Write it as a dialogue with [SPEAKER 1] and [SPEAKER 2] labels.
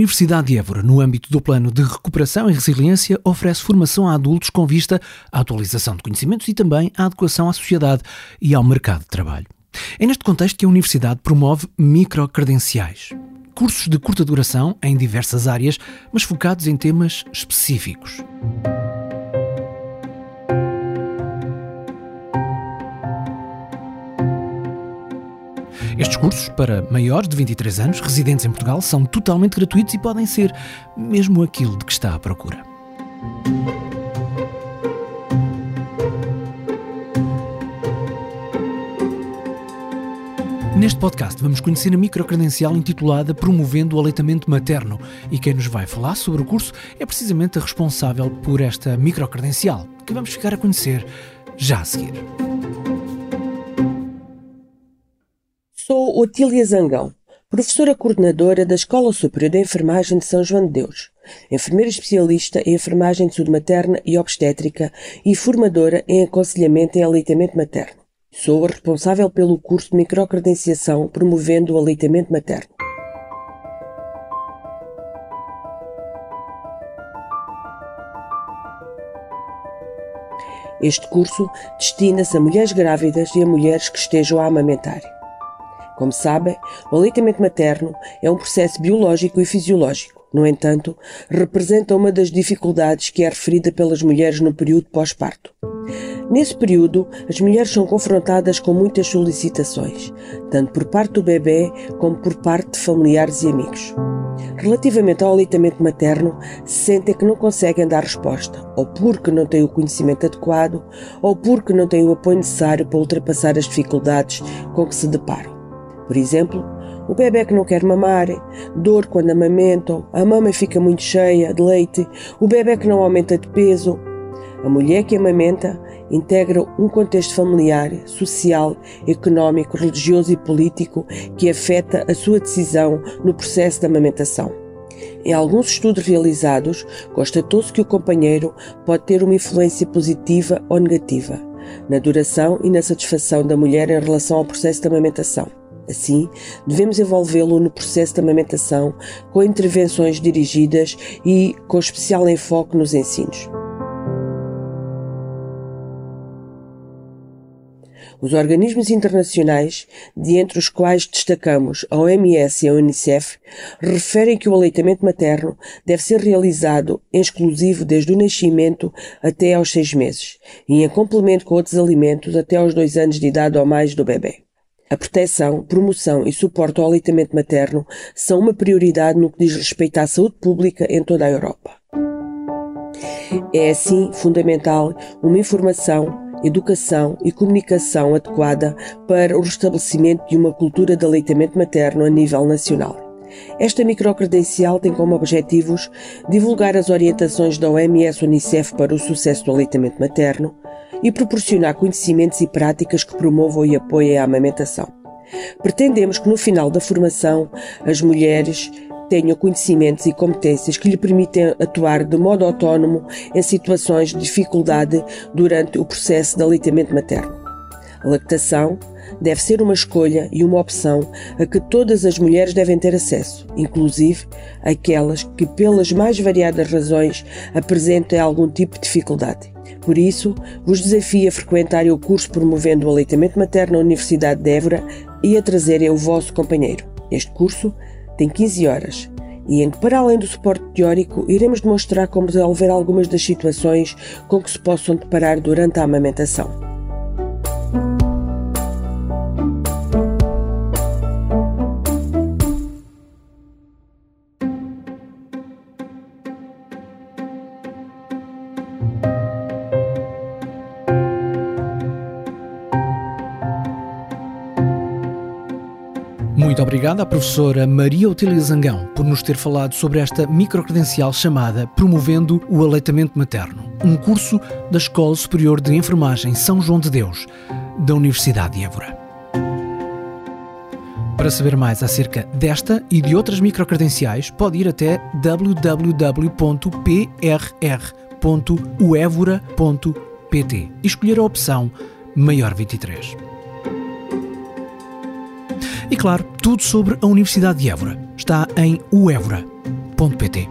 [SPEAKER 1] Universidade de Évora, no âmbito do Plano de Recuperação e Resiliência, oferece formação a adultos com vista à atualização de conhecimentos e também à adequação à sociedade e ao mercado de trabalho. É neste contexto que a Universidade promove microcredenciais. Cursos de curta duração em diversas áreas, mas focados em temas específicos. Cursos, para maiores de 23 anos, residentes em Portugal, são totalmente gratuitos e podem ser mesmo aquilo de que está à procura. Neste podcast vamos conhecer a microcredencial intitulada Promovendo o Aleitamento Materno e quem nos vai falar sobre o curso é precisamente a responsável por esta microcredencial, que vamos ficar a conhecer já a seguir.
[SPEAKER 2] Sou Otília Zangão, professora coordenadora da Escola Superior de Enfermagem de São João de Deus, enfermeira especialista em enfermagem de saúde materna e obstétrica e formadora em aconselhamento em aleitamento materno. Sou a responsável pelo curso de microcredenciação promovendo o aleitamento materno. Este curso destina-se a mulheres grávidas e a mulheres que estejam a amamentar. Como sabem, o aleitamento materno é um processo biológico e fisiológico. No entanto, representa uma das dificuldades que é referida pelas mulheres no período pós-parto. Nesse período, as mulheres são confrontadas com muitas solicitações, tanto por parte do bebê como por parte de familiares e amigos. Relativamente ao aleitamento materno, sentem que não conseguem dar resposta, ou porque não têm o conhecimento adequado, ou porque não têm o apoio necessário para ultrapassar as dificuldades com que se deparam. Por exemplo, o bebê que não quer mamar, dor quando amamentam, a mama fica muito cheia de leite, o bebê que não aumenta de peso. A mulher que amamenta integra um contexto familiar, social, económico, religioso e político que afeta a sua decisão no processo de amamentação. Em alguns estudos realizados, constatou-se que o companheiro pode ter uma influência positiva ou negativa na duração e na satisfação da mulher em relação ao processo de amamentação. Assim, devemos envolvê-lo no processo de amamentação com intervenções dirigidas e com especial enfoque nos ensinos. Os organismos internacionais, de entre os quais destacamos a OMS e a UNICEF, referem que o aleitamento materno deve ser realizado em exclusivo desde o nascimento até aos seis meses e em complemento com outros alimentos até aos dois anos de idade ou mais do bebê. A proteção, promoção e suporte ao aleitamento materno são uma prioridade no que diz respeito à saúde pública em toda a Europa. É assim fundamental uma informação, educação e comunicação adequada para o restabelecimento de uma cultura de aleitamento materno a nível nacional. Esta microcredencial tem como objetivos divulgar as orientações da OMS Unicef para o sucesso do aleitamento materno, e proporcionar conhecimentos e práticas que promovam e apoiem a amamentação. Pretendemos que no final da formação as mulheres tenham conhecimentos e competências que lhe permitem atuar de modo autónomo em situações de dificuldade durante o processo de aleitamento materno. A lactação deve ser uma escolha e uma opção a que todas as mulheres devem ter acesso, inclusive aquelas que, pelas mais variadas razões, apresentem algum tipo de dificuldade. Por isso, vos desafio a frequentarem o curso promovendo o aleitamento materno na Universidade de Évora e a trazerem o vosso companheiro. Este curso tem 15 horas e em que, para além do suporte teórico, iremos demonstrar como resolver algumas das situações com que se possam deparar durante a amamentação.
[SPEAKER 1] Muito obrigado à professora Maria Otília Zangão por nos ter falado sobre esta microcredencial chamada Promovendo o Aleitamento Materno, um curso da Escola Superior de Enfermagem São João de Deus, da Universidade de Évora. Para saber mais acerca desta e de outras microcredenciais, pode ir até www.pr.uevora.pt e escolher a opção Maior 23. E claro, tudo sobre a Universidade de Évora está em uevora.pt.